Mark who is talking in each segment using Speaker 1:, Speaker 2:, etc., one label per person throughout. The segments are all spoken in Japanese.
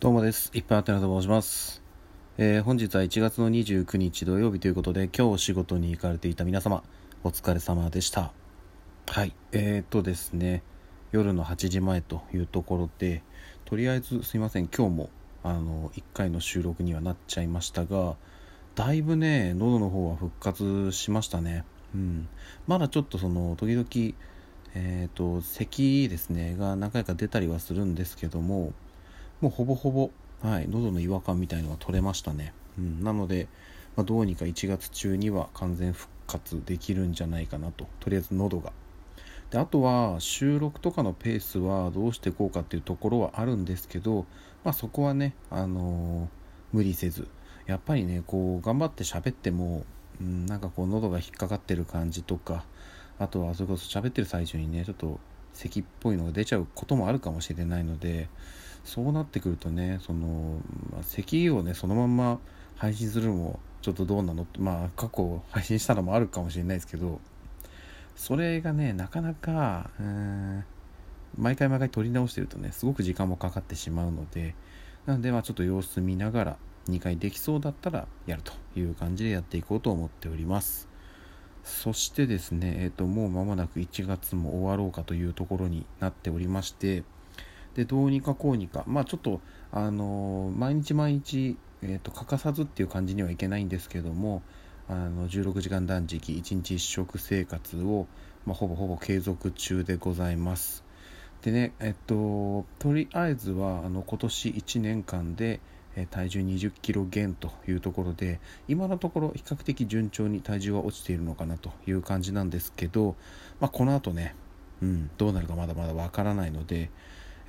Speaker 1: どうもです。いっぱいあってなと申します。えー、本日は1月の29日土曜日ということで、今日お仕事に行かれていた皆様、お疲れ様でした。はい。えー、っとですね、夜の8時前というところで、とりあえずすいません、今日も、あの、1回の収録にはなっちゃいましたが、だいぶね、喉の方は復活しましたね。うん。まだちょっとその、時々、えっ、と、咳ですね、が何回か出たりはするんですけども、もうほぼほぼ、はい、喉の違和感みたいのは取れましたね。うん、なので、まあ、どうにか1月中には完全復活できるんじゃないかなと。とりあえず喉が。であとは収録とかのペースはどうしていこうかっていうところはあるんですけど、まあ、そこはね、あのー、無理せずやっぱりねこう頑張って喋っても、うん、なんかこう喉が引っかかってる感じとかあとはそれこそ喋ってる最中にねちょっと咳っぽいのが出ちゃうこともあるかもしれないのでそうなってくるとねその、まあ、咳をねそのまんま配信するのもちょっとどうなの？ってまあ過去配信したのもあるかもしれないですけどそれがねなかなかうん毎回毎回撮り直してるとねすごく時間もかかってしまうのでなのでまあちょっと様子見ながら2回できそうだったらやるという感じでやっていこうと思っております。そしてですね、えー、ともう間もなく1月も終わろうかというところになっておりましてでどうにかこうにか。まあちょっとあの毎日毎日、えーと、欠かさずっていう感じにはいけないんですけどもあの16時間断食1日1食生活を、まあ、ほぼほぼ継続中でございます。でねえっととりあえずはあの今年1年間で体重20キロ減というところで今のところ比較的順調に体重は落ちているのかなという感じなんですけど、まあ、この後ね、うん、どうなるかまだまだわからないので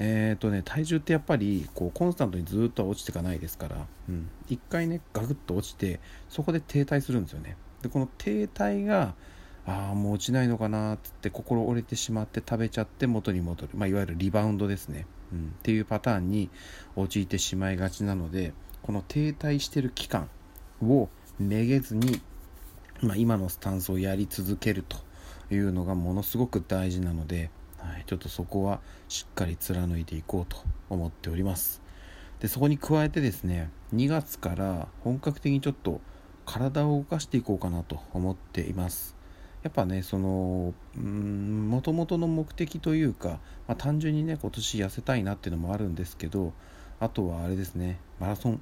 Speaker 1: えーとね、体重ってやっぱりこうコンスタントにずっと落ちていかないですから、うん、1回ねガクッと落ちてそこで停滞するんですよね。でこの停滞がああもう落ちないのかなっつって心折れてしまって食べちゃって元に戻る、まあ、いわゆるリバウンドですね、うん、っていうパターンに陥ってしまいがちなのでこの停滞してる期間をめげずに、まあ、今のスタンスをやり続けるというのがものすごく大事なのではい、ちょっとそこはしっかり貫いていこうと思っております。でそこに加えてですね2月から本格的にちょっと体を動かしていこうかなと思っています。やっぱねそのもともとの目的というか、まあ、単純にね今年痩せたいなっていうのもあるんですけどあとはあれですねマラソン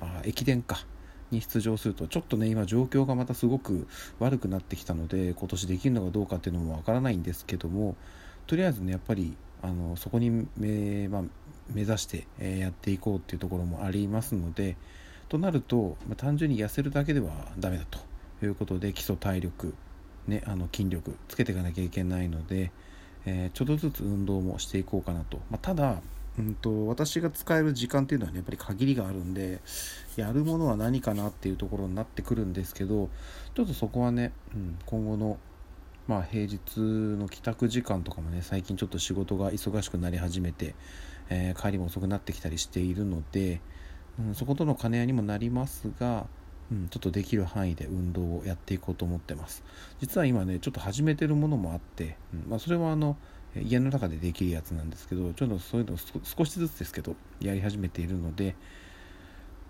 Speaker 1: あ駅伝かに出場するとちょっとね今状況がまたすごく悪くなってきたので今年できるのかどうかっていうのもわからないんですけどもとりあえずねやっぱりあのそこに目,、まあ、目指して、え、やっていこうっていうところもありますのでとなると、まあ、単純に痩せるだけではダメだということで基礎体力、ね、あの筋力つけていかなきゃいけないので、えー、ちょっとずつ運動もしていこうかなと、まあ、ただうんと、私が使える時間っていうのはねやっぱり限りがあるんでやるものは何かなっていうところになってくるんですけどちょっとそこはね、うん、今後のまあ、平日の帰宅時間とかもね最近ちょっと仕事が忙しくなり始めて、えー、帰りも遅くなってきたりしているので、うん、そことの兼ね合いにもなりますが、うん、ちょっとできる範囲で運動をやっていこうと思ってます。実は今ねちょっと始めてるものもあって、うんまあ、それはあの家の中でできるやつなんですけどちょっとそういうの少しずつですけどやり始めているので、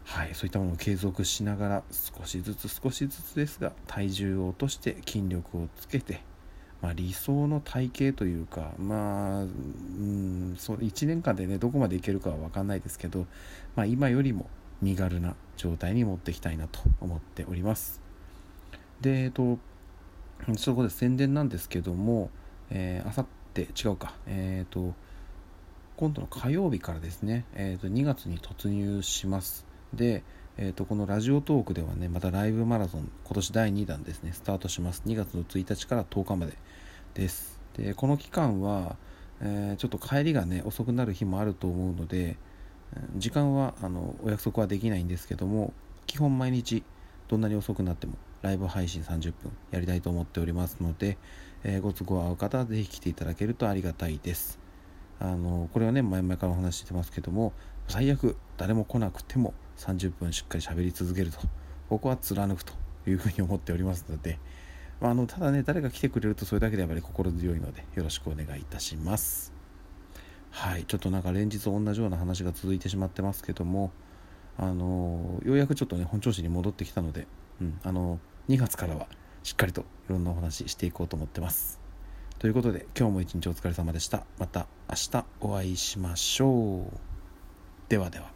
Speaker 1: はい、そういったものを継続しながら少しずつ少しずつですが体重を落として筋力をつけて、まあ、理想の体型というかまあうんそ1年間でねどこまでいけるかは分かんないですけど、まあ、今よりも身軽な状態に持っていきたいなと思っております。でえっとそこで宣伝なんですけどもあさって違うかえっ、と今度の火曜日からですね、えー、と2月に突入します。で、えー、とこのラジオトークではねまたライブマラソン今年第2弾ですねスタートします。2月の1日から10日までです。でこの期間は、えー、ちょっと帰りがね遅くなる日もあると思うので時間はあのお約束はできないんですけども基本毎日どんなに遅くなってもライブ配信30分やりたいと思っておりますので、えー、ご都合合う方はぜひ来ていただけるとありがたいです。あのこれはね前々からお話ししてますけども最悪誰も来なくても30分しっかり喋り続けるとここは貫くというふうに思っておりますので、まあ、あのただね誰が来てくれるとそれだけでやっぱり心強いのでよろしくお願いいたします。はいちょっとなんか連日同じような話が続いてしまってますけどもあのようやくちょっとね本調子に戻ってきたので、うん、あの2月からはしっかりといろんなお話していこうと思ってます。ということで今日も一日お疲れ様でした。また明日お会いしましょう。ではでは。